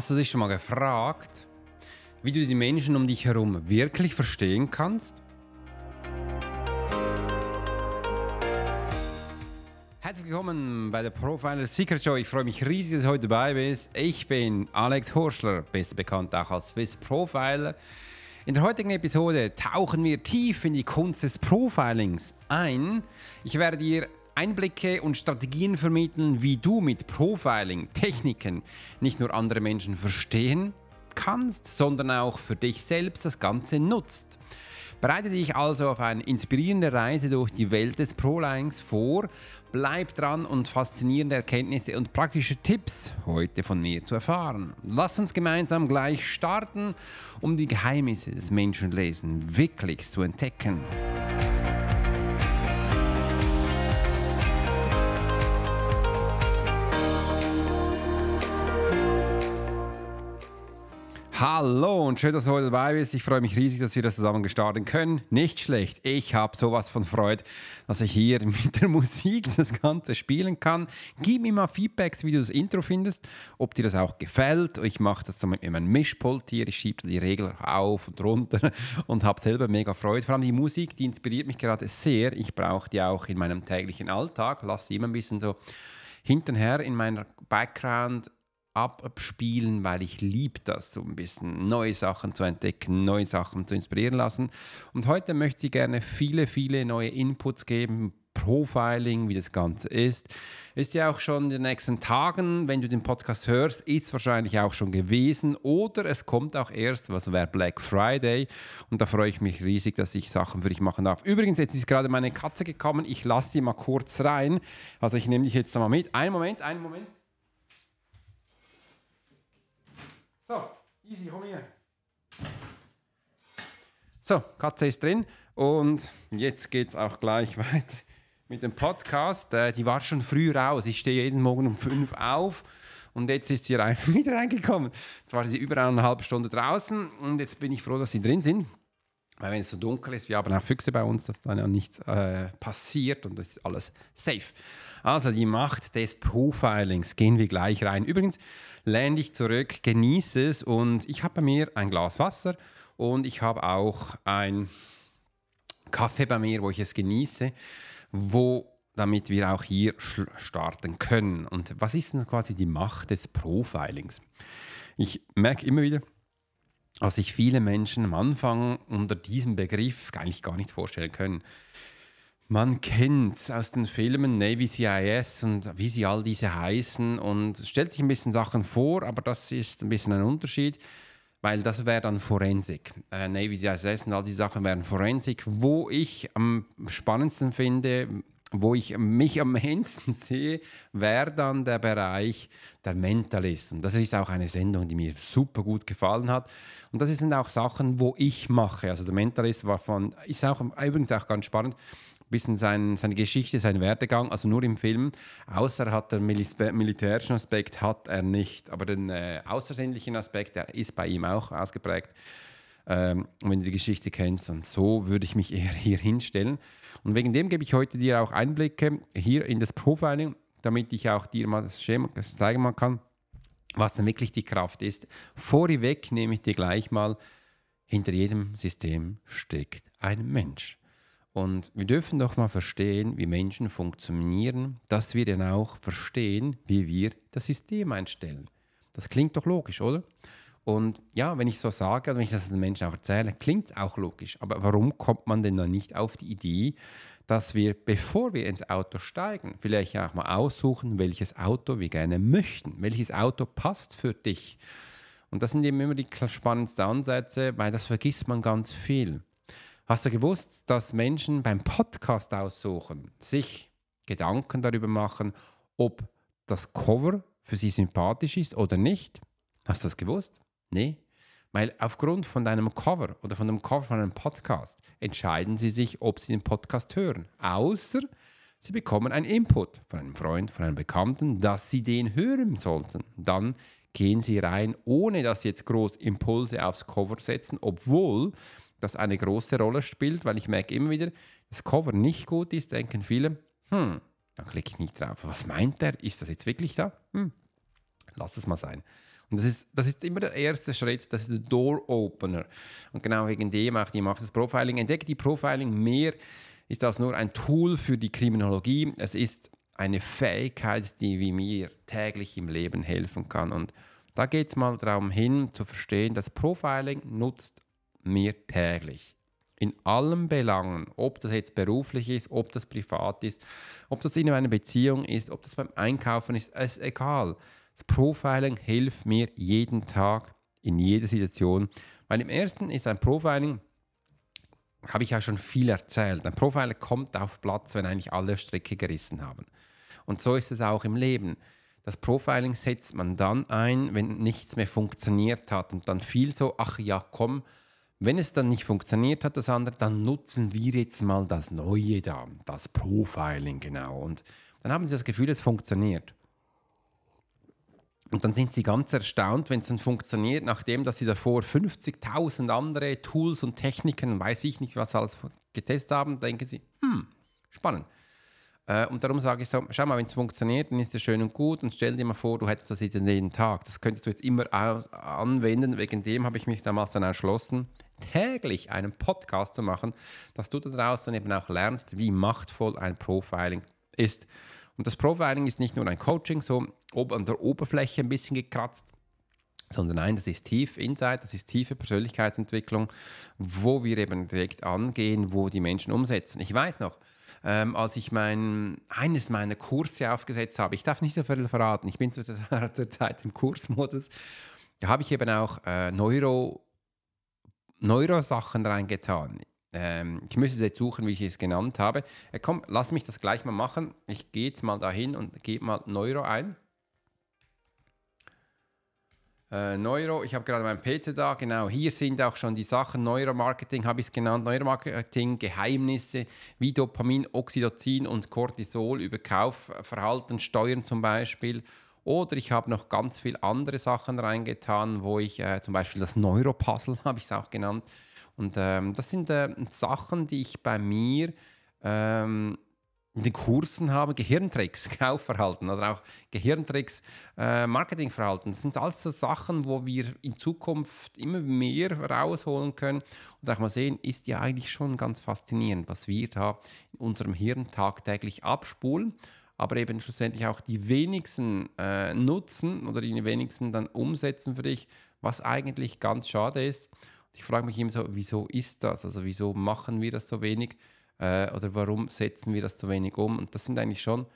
Hast du dich schon mal gefragt, wie du die Menschen um dich herum wirklich verstehen kannst? Herzlich willkommen bei der Profiler Secret Show. Ich freue mich riesig, dass du heute dabei bist. Ich bin Alex Horschler, besser bekannt auch als Swiss Profiler. In der heutigen Episode tauchen wir tief in die Kunst des Profilings ein. Ich werde dir Einblicke und Strategien vermitteln, wie du mit Profiling, Techniken nicht nur andere Menschen verstehen kannst, sondern auch für dich selbst das Ganze nutzt. Bereite dich also auf eine inspirierende Reise durch die Welt des Prolines vor. Bleib dran und faszinierende Erkenntnisse und praktische Tipps heute von mir zu erfahren. Lass uns gemeinsam gleich starten, um die Geheimnisse des Menschenlesens wirklich zu entdecken. Hallo und schön, dass du heute dabei bist. Ich freue mich riesig, dass wir das zusammen gestartet können. Nicht schlecht. Ich habe sowas von Freude, dass ich hier mit der Musik das Ganze spielen kann. Gib mir mal Feedbacks, wie du das Intro findest, ob dir das auch gefällt. Ich mache das so mit meinem Mischpult hier. Ich schiebe die Regler auf und runter und habe selber mega Freude. Vor allem die Musik, die inspiriert mich gerade sehr. Ich brauche die auch in meinem täglichen Alltag. Lass sie immer ein bisschen so hintenher in meiner Background abspielen, weil ich liebe das, so ein bisschen neue Sachen zu entdecken, neue Sachen zu inspirieren lassen. Und heute möchte ich gerne viele, viele neue Inputs geben, Profiling, wie das Ganze ist. Ist ja auch schon in den nächsten Tagen, wenn du den Podcast hörst, ist es wahrscheinlich auch schon gewesen oder es kommt auch erst, was wäre Black Friday und da freue ich mich riesig, dass ich Sachen für dich machen darf. Übrigens, jetzt ist gerade meine Katze gekommen, ich lasse die mal kurz rein, also ich nehme dich jetzt mal mit. Einen Moment, einen Moment. So, easy, komm hier. So, Katze ist drin und jetzt geht es auch gleich weiter mit dem Podcast. Äh, die war schon früh raus. Ich stehe jeden Morgen um 5 auf und jetzt ist sie rein, wieder reingekommen. Jetzt war sie über eineinhalb Stunden draußen und jetzt bin ich froh, dass sie drin sind. Weil wenn es so dunkel ist, wir haben auch Füchse bei uns, dass dann ja nichts äh, passiert und das ist alles safe. Also die Macht des Profilings, gehen wir gleich rein. Übrigens, lehn dich zurück, genieße es und ich habe bei mir ein Glas Wasser und ich habe auch ein Kaffee bei mir, wo ich es genieße, wo damit wir auch hier starten können. Und was ist denn quasi die Macht des Profilings? Ich merke immer wieder, dass sich viele Menschen am Anfang unter diesem Begriff eigentlich gar nichts vorstellen können. Man kennt aus den Filmen Navy CIS und wie sie all diese heißen und stellt sich ein bisschen Sachen vor, aber das ist ein bisschen ein Unterschied, weil das wäre dann Forensik. Äh, Navy CIS und all diese Sachen wären Forensik, wo ich am spannendsten finde, wo ich mich am ehesten sehe, wäre dann der Bereich der Mentalisten. Das ist auch eine Sendung, die mir super gut gefallen hat. Und das sind auch Sachen, wo ich mache. Also der Mentalist war von, ist auch übrigens auch ganz spannend bisschen sein, seine Geschichte, sein Werdegang, also nur im Film. Außer hat der militärischen Aspekt hat er nicht, aber den äh, außersinnlichen Aspekt, der ist bei ihm auch ausgeprägt. Ähm, wenn du die Geschichte kennst. Und so würde ich mich eher hier hinstellen. Und wegen dem gebe ich heute dir auch Einblicke hier in das Profiling, damit ich auch dir mal das Schema zeigen kann, was denn wirklich die Kraft ist. Vorweg nehme ich dir gleich mal, hinter jedem System steckt ein Mensch. Und wir dürfen doch mal verstehen, wie Menschen funktionieren, dass wir dann auch verstehen, wie wir das System einstellen. Das klingt doch logisch, oder? Und ja, wenn ich so sage, wenn ich das den Menschen auch erzähle, klingt es auch logisch. Aber warum kommt man denn dann nicht auf die Idee, dass wir, bevor wir ins Auto steigen, vielleicht auch mal aussuchen, welches Auto wir gerne möchten? Welches Auto passt für dich? Und das sind eben immer die spannendsten Ansätze, weil das vergisst man ganz viel. Hast du gewusst, dass Menschen beim Podcast aussuchen sich Gedanken darüber machen, ob das Cover für sie sympathisch ist oder nicht? Hast du das gewusst? Nee. Weil aufgrund von deinem Cover oder von dem Cover von einem Podcast entscheiden sie sich, ob sie den Podcast hören. Außer sie bekommen einen Input von einem Freund, von einem Bekannten, dass sie den hören sollten. Dann gehen sie rein, ohne dass sie jetzt groß Impulse aufs Cover setzen, obwohl das eine große Rolle spielt, weil ich merke immer wieder, das Cover nicht gut ist, denken viele, hm, da klicke ich nicht drauf. Was meint er? Ist das jetzt wirklich da? Hm, lass es mal sein. Und das ist, das ist immer der erste Schritt, das ist der Door Opener. Und genau wegen dem auch die Macht des Profiling. Entdecke die Profiling mehr ist das nur ein Tool für die Kriminologie. Es ist eine Fähigkeit, die wie mir täglich im Leben helfen kann. Und da geht es mal darum hin, zu verstehen, dass Profiling nutzt mir täglich. In allen Belangen, ob das jetzt beruflich ist, ob das privat ist, ob das in einer Beziehung ist, ob das beim Einkaufen ist, ist egal. Das Profiling hilft mir jeden Tag, in jeder Situation. Weil im ersten ist ein Profiling, habe ich ja schon viel erzählt, ein Profiler kommt auf Platz, wenn eigentlich alle Stricke gerissen haben. Und so ist es auch im Leben. Das Profiling setzt man dann ein, wenn nichts mehr funktioniert hat und dann viel so, ach ja, komm, wenn es dann nicht funktioniert hat, das andere, dann nutzen wir jetzt mal das Neue da, das Profiling genau. Und dann haben sie das Gefühl, es funktioniert. Und dann sind sie ganz erstaunt, wenn es dann funktioniert, nachdem dass sie davor 50.000 andere Tools und Techniken, weiß ich nicht, was alles getestet haben, denken sie, hm, spannend. Äh, und darum sage ich so, schau mal, wenn es funktioniert, dann ist es schön und gut und stell dir mal vor, du hättest das jetzt jeden Tag. Das könntest du jetzt immer anwenden. Wegen dem habe ich mich damals dann entschlossen, täglich einen Podcast zu machen, dass du da draußen eben auch lernst, wie machtvoll ein Profiling ist. Und das Profiling ist nicht nur ein Coaching, so an der Oberfläche ein bisschen gekratzt, sondern nein, das ist tief Insight, das ist tiefe Persönlichkeitsentwicklung, wo wir eben direkt angehen, wo die Menschen umsetzen. Ich weiß noch, ähm, als ich mein, eines meiner Kurse aufgesetzt habe. Ich darf nicht so viel verraten, ich bin zurzeit im Kursmodus. Da habe ich eben auch äh, Neuro, Neurosachen reingetan. Ähm, ich müsste jetzt suchen, wie ich es genannt habe. Äh, komm, lass mich das gleich mal machen. Ich gehe jetzt mal dahin und gebe mal Neuro ein. Äh, Neuro, ich habe gerade meinen PC da, genau, hier sind auch schon die Sachen, Neuromarketing habe ich es genannt, Neuromarketing, Geheimnisse wie Dopamin, Oxytocin und Cortisol über Kaufverhalten steuern zum Beispiel. Oder ich habe noch ganz viele andere Sachen reingetan, wo ich äh, zum Beispiel das Neuropuzzle habe ich es auch genannt. Und ähm, das sind äh, Sachen, die ich bei mir ähm, in den Kursen haben Gehirntricks, Kaufverhalten oder auch Gehirntricks, äh, Marketingverhalten. Das sind alles so Sachen, wo wir in Zukunft immer mehr rausholen können und auch mal sehen, ist ja eigentlich schon ganz faszinierend, was wir da in unserem Hirn tagtäglich abspulen, aber eben schlussendlich auch die wenigsten äh, nutzen oder die wenigsten dann umsetzen für dich, was eigentlich ganz schade ist. Ich frage mich immer so, wieso ist das? Also wieso machen wir das so wenig? äh, oder warum setzen wir das so wenig um? Und das sind eigentlich schon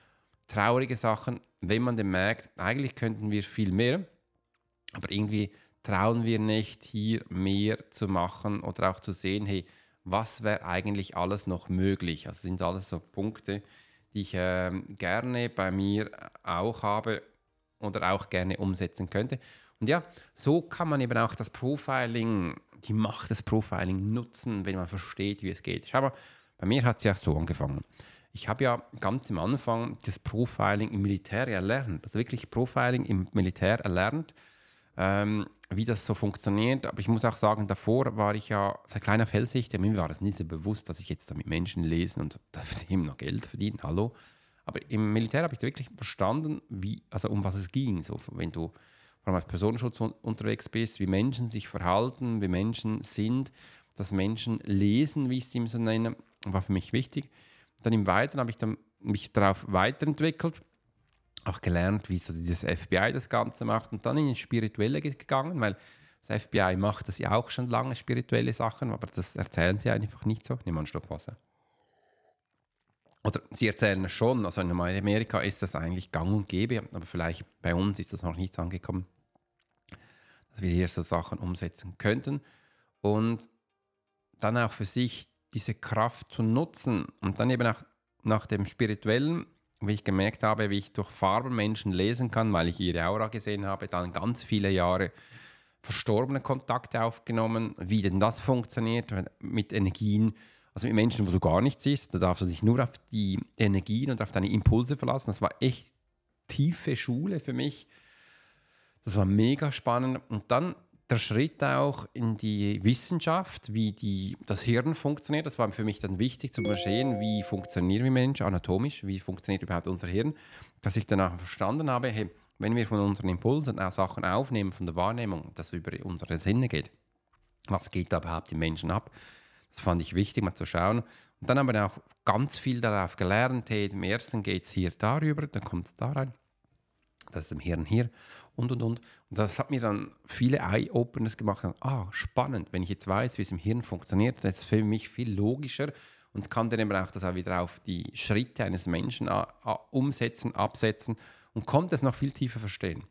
traurige Sachen, wenn man dann merkt, eigentlich könnten wir viel mehr, aber irgendwie trauen wir nicht, hier mehr zu machen oder auch zu sehen, hey, was wäre eigentlich alles noch möglich? Also sind alles so Punkte, die ich äh, gerne bei mir auch habe oder auch gerne umsetzen könnte. Und ja, so kann man eben auch das Profiling, die Macht des Profiling nutzen, wenn man versteht, wie es geht. Schau mal, bei mir hat es ja so angefangen. Ich habe ja ganz am Anfang das Profiling im Militär erlernt, also wirklich Profiling im Militär erlernt, ähm, wie das so funktioniert. Aber ich muss auch sagen, davor war ich ja seit kleiner Felsicht, mir war das nicht so bewusst, dass ich jetzt da mit Menschen lesen und eben noch Geld verdienen, hallo. Aber im Militär habe ich wirklich verstanden, wie, also um was es ging. So, wenn du vor allem als Personenschutz unterwegs bist, wie Menschen sich verhalten, wie Menschen sind, dass Menschen lesen, wie ich es so nenne, war für mich wichtig. Dann im Weiteren habe ich dann mich darauf weiterentwickelt, auch gelernt, wie so dieses FBI das Ganze macht und dann in die Spirituelle gegangen, weil das FBI macht das ja auch schon lange, spirituelle Sachen, aber das erzählen sie einfach nicht so. Nimm mal einen Stock Wasser. Oder sie erzählen es schon, also in Amerika ist das eigentlich gang und gäbe, aber vielleicht bei uns ist das noch nicht angekommen, dass wir hier so Sachen umsetzen könnten. Und dann auch für sich diese Kraft zu nutzen und dann eben auch nach dem Spirituellen, wie ich gemerkt habe, wie ich durch Farben Menschen lesen kann, weil ich ihre Aura gesehen habe, dann ganz viele Jahre verstorbene Kontakte aufgenommen, wie denn das funktioniert mit Energien, also mit Menschen, wo du gar nichts siehst, da darfst du dich nur auf die Energien und auf deine Impulse verlassen. Das war echt tiefe Schule für mich. Das war mega spannend. Und dann der Schritt auch in die Wissenschaft, wie die, das Hirn funktioniert, das war für mich dann wichtig zu verstehen, wie funktionieren wir Menschen anatomisch, wie funktioniert überhaupt unser Hirn, dass ich danach verstanden habe, hey, wenn wir von unseren Impulsen auch Sachen aufnehmen, von der Wahrnehmung, das über unsere Sinne geht, was geht da überhaupt im Menschen ab? Das fand ich wichtig, mal zu schauen. Und dann haben wir auch ganz viel darauf gelernt. Hey, im ersten geht es hier darüber, dann kommt es da rein. Das ist im Hirn hier und und und. Und das hat mir dann viele Eye-Openers gemacht. Ah, spannend, wenn ich jetzt weiß, wie es im Hirn funktioniert, das ist für mich viel logischer und kann dann eben auch das auch wieder auf die Schritte eines Menschen umsetzen, absetzen und konnte es noch viel tiefer verstehen.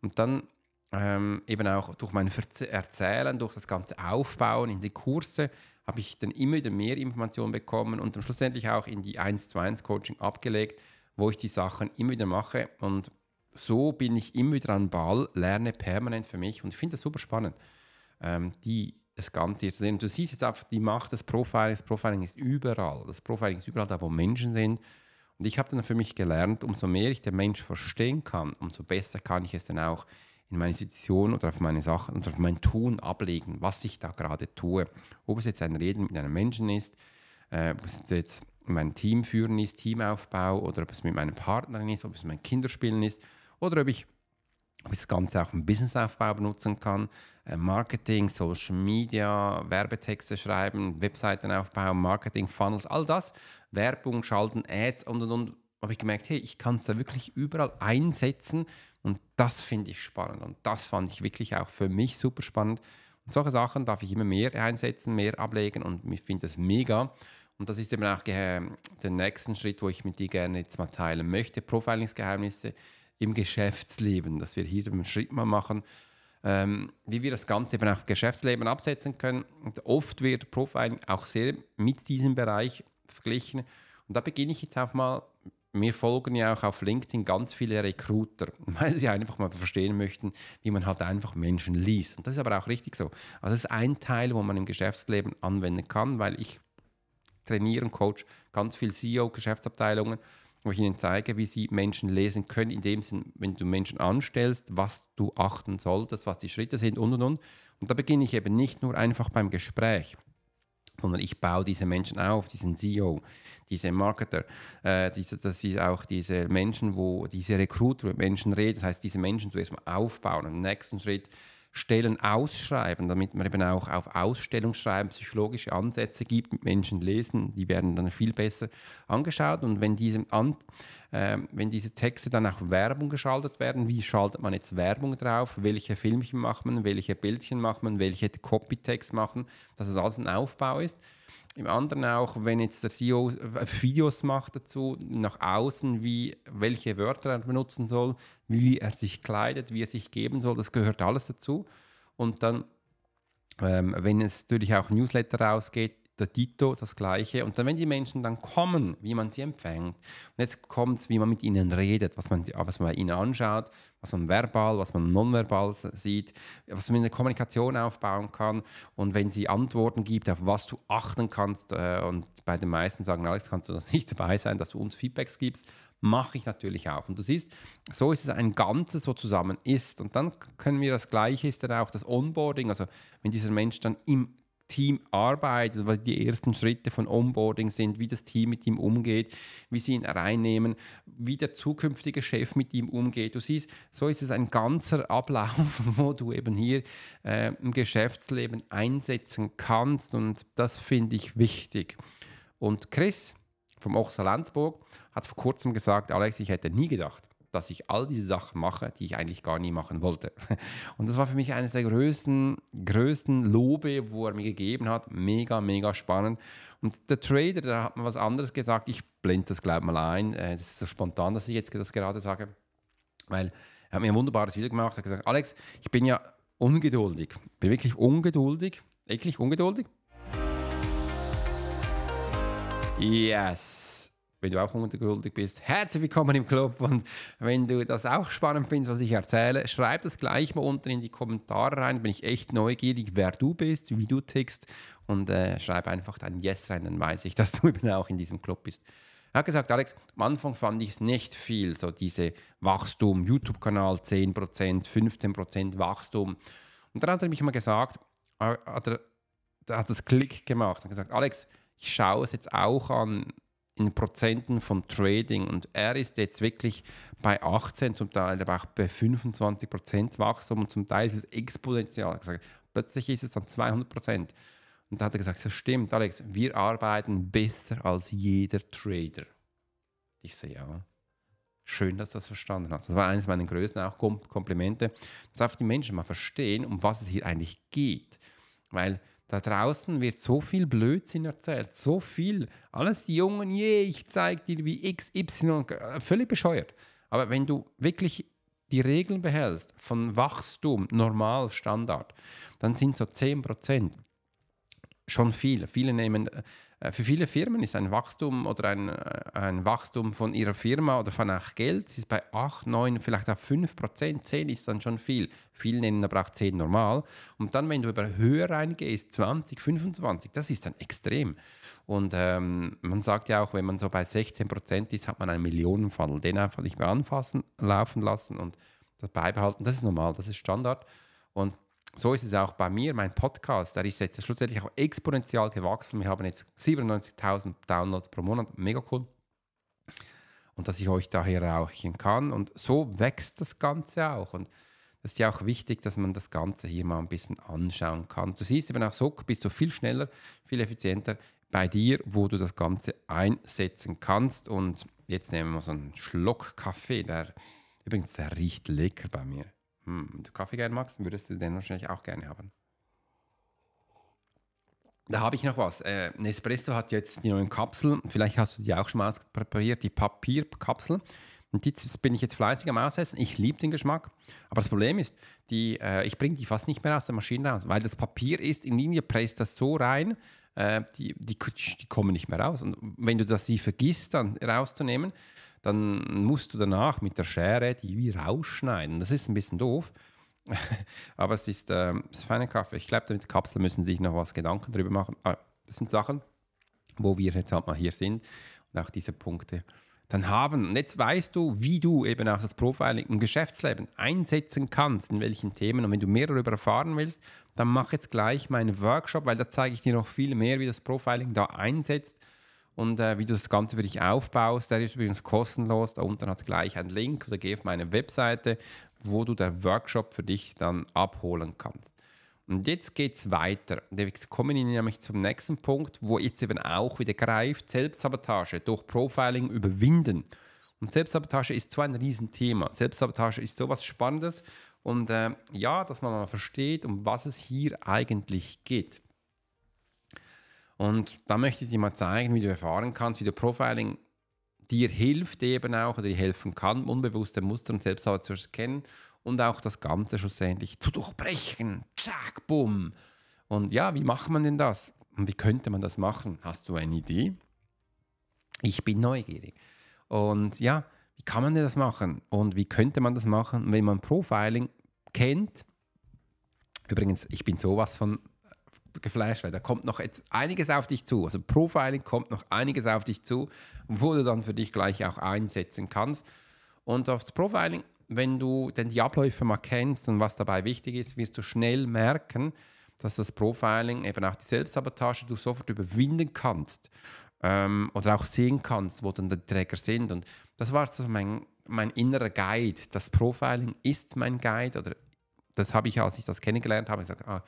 Und dann ähm, eben auch durch mein Erzählen, durch das ganze Aufbauen in die Kurse, habe ich dann immer wieder mehr Informationen bekommen und dann schlussendlich auch in die 1 zu 1 Coaching abgelegt, wo ich die Sachen immer wieder mache und so bin ich immer wieder an Ball, lerne permanent für mich und ich finde das super spannend, ähm, die, das Ganze hier zu sehen. du siehst jetzt einfach die Macht des Profilings. Das Profiling ist überall. Das Profiling ist überall da, wo Menschen sind. Und ich habe dann für mich gelernt, umso mehr ich den Mensch verstehen kann, umso besser kann ich es dann auch in meine Situation oder auf meine Sachen oder auf mein Tun ablegen, was ich da gerade tue. Ob es jetzt ein Reden mit einem Menschen ist, äh, ob es jetzt mein Team führen ist, Teamaufbau oder ob es mit meinem Partnerin ist, ob es mein Kinderspielen ist oder ob ich, das Ganze auch im Businessaufbau benutzen kann. Äh, Marketing, Social Media, Werbetexte schreiben, Webseiten aufbauen, Marketing, Funnels, all das. Werbung, Schalten, Ads und und und. Habe ich gemerkt, hey, ich kann es da wirklich überall einsetzen und das finde ich spannend und das fand ich wirklich auch für mich super spannend. Und solche Sachen darf ich immer mehr einsetzen, mehr ablegen und ich finde das mega. Und das ist eben auch der nächste Schritt, wo ich mit dir gerne jetzt mal teilen möchte. Profilingsgeheimnisse im Geschäftsleben, dass wir hier einen Schritt mal machen, ähm, wie wir das Ganze eben auch im Geschäftsleben absetzen können. Und oft wird Profiling auch sehr mit diesem Bereich verglichen. Und da beginne ich jetzt auch mal, mir folgen ja auch auf LinkedIn ganz viele Recruiter, weil sie einfach mal verstehen möchten, wie man halt einfach Menschen liest. Und das ist aber auch richtig so. Also das ist ein Teil, wo man im Geschäftsleben anwenden kann, weil ich trainiere und coach ganz viele CEO-Geschäftsabteilungen wo ich ihnen zeige, wie sie Menschen lesen können, in dem Sinn, wenn du Menschen anstellst, was du achten solltest, was die Schritte sind und und und. Und da beginne ich eben nicht nur einfach beim Gespräch, sondern ich baue diese Menschen auf, diesen CEO, diese Marketer, äh, diese, das sind auch diese Menschen, wo diese Recruiter mit Menschen reden, das heißt, diese Menschen zuerst mal aufbauen. Im nächsten Schritt Stellen ausschreiben, damit man eben auch auf Ausstellungsschreiben psychologische Ansätze gibt, mit Menschen lesen, die werden dann viel besser angeschaut. Und wenn diese, An äh, wenn diese Texte dann auch Werbung geschaltet werden, wie schaltet man jetzt Werbung drauf, welche Filmchen macht man, welche Bildchen macht man, welche Copytext machen, dass es alles ein Aufbau ist im anderen auch, wenn jetzt der CEO äh, Videos macht dazu, nach außen, wie, welche Wörter er benutzen soll, wie er sich kleidet, wie er sich geben soll, das gehört alles dazu. Und dann, ähm, wenn es natürlich auch Newsletter rausgeht, der Dito das Gleiche. Und dann, wenn die Menschen dann kommen, wie man sie empfängt, und jetzt kommt es, wie man mit ihnen redet, was man, was man bei ihnen anschaut, was man verbal, was man nonverbal sieht, was man in der Kommunikation aufbauen kann. Und wenn sie Antworten gibt, auf was du achten kannst, äh, und bei den meisten sagen, Alex, kannst du das nicht dabei sein, dass du uns Feedbacks gibst, mache ich natürlich auch. Und du siehst, so ist es ein Ganzes, wo zusammen ist. Und dann können wir das Gleiche ist dann auch das Onboarding, also wenn dieser Mensch dann im Team arbeitet, weil die ersten Schritte von Onboarding sind, wie das Team mit ihm umgeht, wie sie ihn reinnehmen, wie der zukünftige Chef mit ihm umgeht. Du siehst, so ist es ein ganzer Ablauf, wo du eben hier äh, im Geschäftsleben einsetzen kannst und das finde ich wichtig. Und Chris vom Ochser Landsburg hat vor kurzem gesagt, Alex, ich hätte nie gedacht, dass ich all diese Sachen mache, die ich eigentlich gar nie machen wollte. Und das war für mich eines der größten, größten Lobe, wo er mir gegeben hat. Mega, mega spannend. Und der Trader, der hat mir was anderes gesagt. Ich blende das, glaube ich, mal ein. Es ist so spontan, dass ich jetzt das gerade sage. Weil er hat mir ein wunderbares Video gemacht. Er hat gesagt, Alex, ich bin ja ungeduldig. Ich bin wirklich ungeduldig. Wirklich ungeduldig. Yes wenn du auch ungeduldig bist, herzlich willkommen im Club. Und wenn du das auch spannend findest, was ich erzähle, schreib das gleich mal unten in die Kommentare rein. Bin ich echt neugierig, wer du bist, wie du tickst. Und äh, schreib einfach dein Yes rein, dann weiß ich, dass du eben auch in diesem Club bist. Er hat gesagt, Alex, am Anfang fand ich es nicht viel, so diese Wachstum, YouTube-Kanal 10%, 15% Wachstum. Und dann hat er mich mal gesagt, äh, hat er, hat das Klick gemacht und gesagt, Alex, ich schaue es jetzt auch an, in Prozenten von Trading und er ist jetzt wirklich bei 18, zum Teil aber auch bei 25 Prozent Wachstum und zum Teil ist es exponentiell. Plötzlich ist es dann 200 Prozent. Und da hat er gesagt, das stimmt, Alex, wir arbeiten besser als jeder Trader. Ich sehe ja. Schön, dass du das verstanden hast. Das war eines meiner größten auch Komplimente, dass einfach die Menschen mal verstehen, um was es hier eigentlich geht. Weil da draußen wird so viel Blödsinn erzählt, so viel. Alles die Jungen, je, ich zeige dir wie X, Y, äh, völlig bescheuert. Aber wenn du wirklich die Regeln behältst von Wachstum, Normal, Standard, dann sind so 10% schon viel. Viele nehmen äh, für viele Firmen ist ein Wachstum oder ein, äh, ein Wachstum von ihrer Firma oder von auch Geld, ist bei 8, 9, vielleicht auch 5 Prozent, 10 ist dann schon viel. Viele nennen aber auch 10 normal. Und dann, wenn du über höher reingehst, 20, 25, das ist dann extrem. Und ähm, man sagt ja auch, wenn man so bei 16 Prozent ist, hat man einen Millionenfall. Den einfach nicht mehr anfassen, laufen lassen und das beibehalten. Das ist normal, das ist Standard. Und so ist es auch bei mir. Mein Podcast, der ist jetzt schlussendlich auch exponentiell gewachsen. Wir haben jetzt 97.000 Downloads pro Monat. Mega cool. Und dass ich euch da erreichen kann. Und so wächst das Ganze auch. Und das ist ja auch wichtig, dass man das Ganze hier mal ein bisschen anschauen kann. Du siehst eben auch so, bist du viel schneller, viel effizienter bei dir, wo du das Ganze einsetzen kannst. Und jetzt nehmen wir so einen Schluck Kaffee. Der, übrigens, der riecht lecker bei mir. Hm, wenn du Kaffee gerne magst, würdest du den wahrscheinlich auch gerne haben. Da habe ich noch was. Äh, Nespresso hat jetzt die neuen Kapseln. Vielleicht hast du die auch schon mal präpariert, die Papierkapseln. Und die bin ich jetzt fleißig am Aussetzen. Ich liebe den Geschmack. Aber das Problem ist, die, äh, ich bringe die fast nicht mehr aus der Maschine raus, weil das Papier ist in Linie, presst das so rein, äh, die, die, die, kommen nicht mehr raus. Und wenn du das sie vergisst, dann rauszunehmen, dann musst du danach mit der Schere die wie rausschneiden. Das ist ein bisschen doof. Aber es ist, äh, ist feiner Kaffee. Ich glaube, mit Kapseln müssen sich noch was Gedanken darüber machen. Aber das sind Sachen, wo wir jetzt halt mal hier sind und auch diese Punkte dann haben. Und jetzt weißt du, wie du eben auch das Profiling im Geschäftsleben einsetzen kannst, in welchen Themen. Und wenn du mehr darüber erfahren willst, dann mach jetzt gleich meinen Workshop, weil da zeige ich dir noch viel mehr, wie das Profiling da einsetzt und äh, wie du das Ganze für dich aufbaust. Der ist übrigens kostenlos. Da unten hat es gleich einen Link oder geh auf meine Webseite, wo du den Workshop für dich dann abholen kannst. Und jetzt geht es weiter. Jetzt kommen wir nämlich zum nächsten Punkt, wo jetzt eben auch wieder greift, Selbstsabotage durch Profiling überwinden. Und Selbstsabotage ist so ein Riesenthema. Selbstsabotage ist so was Spannendes. Und äh, ja, dass man mal versteht, um was es hier eigentlich geht. Und da möchte ich dir mal zeigen, wie du erfahren kannst, wie du Profiling dir hilft eben auch oder dir helfen kann, unbewusste Muster und Selbstarbeit zu erkennen und auch das Ganze schlussendlich zu durchbrechen. Zack, bumm. Und ja, wie macht man denn das? Und wie könnte man das machen? Hast du eine Idee? Ich bin neugierig. Und ja, wie kann man denn das machen? Und wie könnte man das machen, wenn man Profiling kennt? Übrigens, ich bin sowas von geflasht, weil da kommt noch jetzt einiges auf dich zu. Also Profiling kommt noch einiges auf dich zu, wo du dann für dich gleich auch einsetzen kannst. Und aufs Profiling, wenn du denn die Abläufe mal kennst und was dabei wichtig ist, wirst du schnell merken, dass das Profiling, eben auch die Selbstsabotage, du sofort überwinden kannst ähm, oder auch sehen kannst, wo dann die Träger sind. Und das war so mein, mein innerer Guide. Das Profiling ist mein Guide oder das habe ich, als ich das kennengelernt habe, gesagt, ah,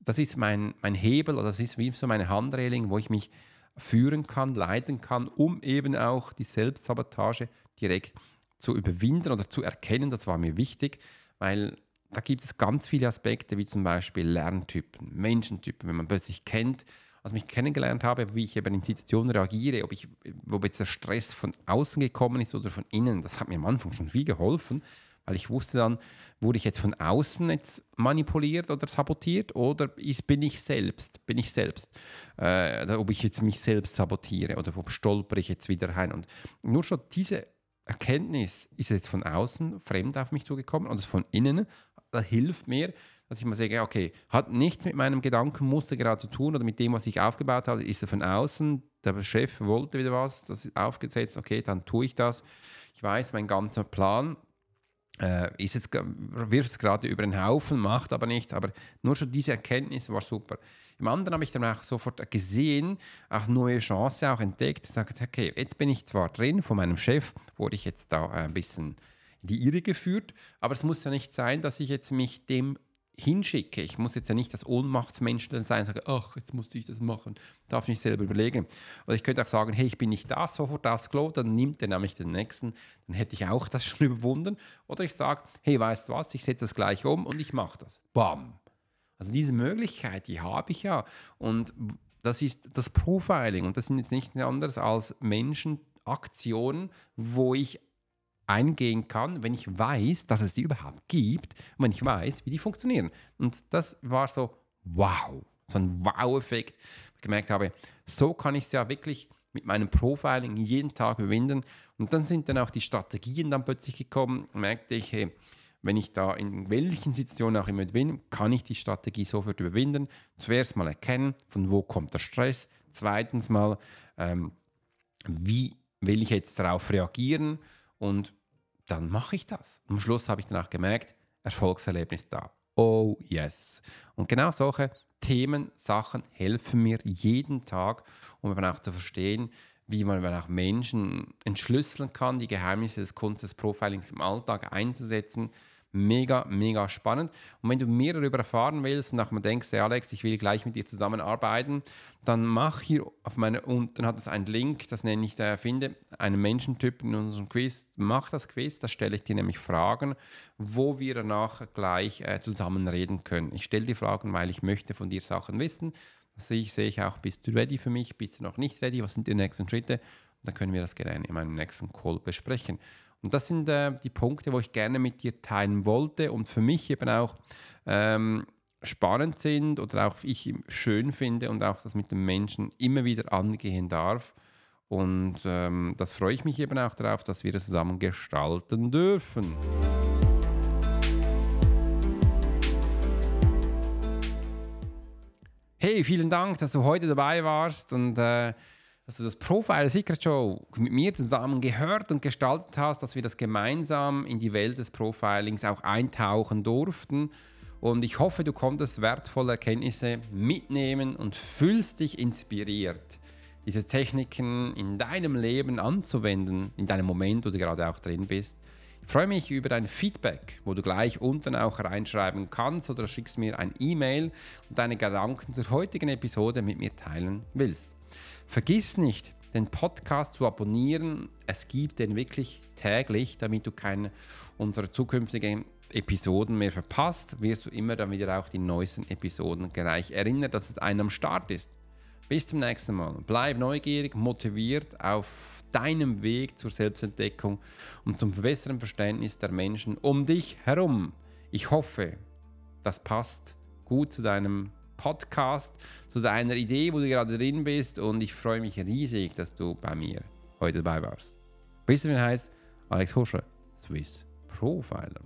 das ist mein, mein Hebel oder das ist wie so meine Handreling, wo ich mich führen kann, leiten kann, um eben auch die Selbstsabotage direkt zu überwinden oder zu erkennen. Das war mir wichtig, weil da gibt es ganz viele Aspekte, wie zum Beispiel Lerntypen, Menschentypen, wenn man plötzlich kennt, als ich mich kennengelernt habe, wie ich eben in Situationen reagiere, ob, ich, ob jetzt der Stress von außen gekommen ist oder von innen, das hat mir am Anfang schon viel geholfen, weil ich wusste dann, wurde ich jetzt von außen jetzt manipuliert oder sabotiert oder ist, bin ich selbst, bin ich selbst, äh, ob ich jetzt mich selbst sabotiere oder ob stolper ich jetzt wieder rein. Und nur schon diese Erkenntnis ist jetzt von außen fremd auf mich zugekommen und es von innen, das hilft mir, dass ich mal sage, okay, hat nichts mit meinem Gedankenmuster gerade zu tun oder mit dem, was ich aufgebaut habe, ist er von außen, der Chef wollte wieder was, das ist aufgesetzt, okay, dann tue ich das. Ich weiß, mein ganzer Plan äh, ist jetzt, wirft es gerade über den Haufen, macht aber nichts. Aber nur schon diese Erkenntnis war super. Im anderen habe ich dann auch sofort gesehen, auch neue Chance auch entdeckt. Sagt, okay, jetzt bin ich zwar drin von meinem Chef, wurde ich jetzt da ein bisschen in die Irre geführt, aber es muss ja nicht sein, dass ich jetzt mich dem hinschicke. Ich muss jetzt ja nicht das Ohnmachtsmensch sein und sagen, ach, jetzt muss ich das machen, darf nicht selber überlegen. Oder ich könnte auch sagen, hey, ich bin nicht da, sofort das Klo, dann nimmt er nämlich den nächsten, dann hätte ich auch das schon überwunden. Oder ich sage, hey, weißt du was, ich setze das gleich um und ich mache das. Bam. Also diese Möglichkeit, die habe ich ja. Und das ist das Profiling und das sind jetzt nichts anderes als Menschenaktionen, wo ich eingehen kann, wenn ich weiß, dass es die überhaupt gibt und wenn ich weiß, wie die funktionieren. Und das war so, wow, so ein Wow-Effekt. Ich gemerkt habe, so kann ich es ja wirklich mit meinem Profiling jeden Tag überwinden. Und dann sind dann auch die Strategien dann plötzlich gekommen. Merkte ich, hey, wenn ich da in welchen Situationen auch immer bin, kann ich die Strategie sofort überwinden. Zuerst mal erkennen, von wo kommt der Stress. Zweitens mal, ähm, wie will ich jetzt darauf reagieren? Und dann mache ich das. Am Schluss habe ich dann auch gemerkt, Erfolgserlebnis da. Oh yes. Und genau solche Themen, Sachen helfen mir jeden Tag, um eben auch zu verstehen, wie man auch Menschen entschlüsseln kann, die Geheimnisse des Kunst des Profilings im Alltag einzusetzen, Mega, mega spannend. Und wenn du mehr darüber erfahren willst und auch mal denkst, hey Alex, ich will gleich mit dir zusammenarbeiten, dann mach hier auf meine, unten hat es einen Link, das nenne ich, da finde einen Menschentyp in unserem Quiz. Mach das Quiz, da stelle ich dir nämlich Fragen, wo wir danach gleich äh, zusammen reden können. Ich stelle die Fragen, weil ich möchte von dir Sachen wissen. Das sehe ich, sehe ich auch, bist du ready für mich, bist du noch nicht ready, was sind die nächsten Schritte? Dann können wir das gerne in meinem nächsten Call besprechen. Und das sind äh, die Punkte, wo ich gerne mit dir teilen wollte und für mich eben auch ähm, spannend sind oder auch ich schön finde und auch das mit den Menschen immer wieder angehen darf. Und ähm, das freue ich mich eben auch darauf, dass wir das zusammen gestalten dürfen. Hey, vielen Dank, dass du heute dabei warst und äh, dass du das Profile Secret Show mit mir zusammen gehört und gestaltet hast, dass wir das gemeinsam in die Welt des Profilings auch eintauchen durften. Und ich hoffe, du konntest wertvolle Erkenntnisse mitnehmen und fühlst dich inspiriert, diese Techniken in deinem Leben anzuwenden, in deinem Moment, wo du gerade auch drin bist. Ich freue mich über dein Feedback, wo du gleich unten auch reinschreiben kannst oder schickst mir ein E-Mail und deine Gedanken zur heutigen Episode mit mir teilen willst. Vergiss nicht, den Podcast zu abonnieren. Es gibt den wirklich täglich, damit du keine unserer zukünftigen Episoden mehr verpasst, wirst du immer dann wieder auch die neuesten Episoden gleich erinnert, dass es einen am Start ist. Bis zum nächsten Mal. Bleib neugierig, motiviert auf deinem Weg zur Selbstentdeckung und zum besseren Verständnis der Menschen um dich herum. Ich hoffe, das passt gut zu deinem Podcast, zu deiner Idee, wo du gerade drin bist. Und ich freue mich riesig, dass du bei mir heute dabei warst. Bis es heißt Alex Huscher, Swiss Profiler.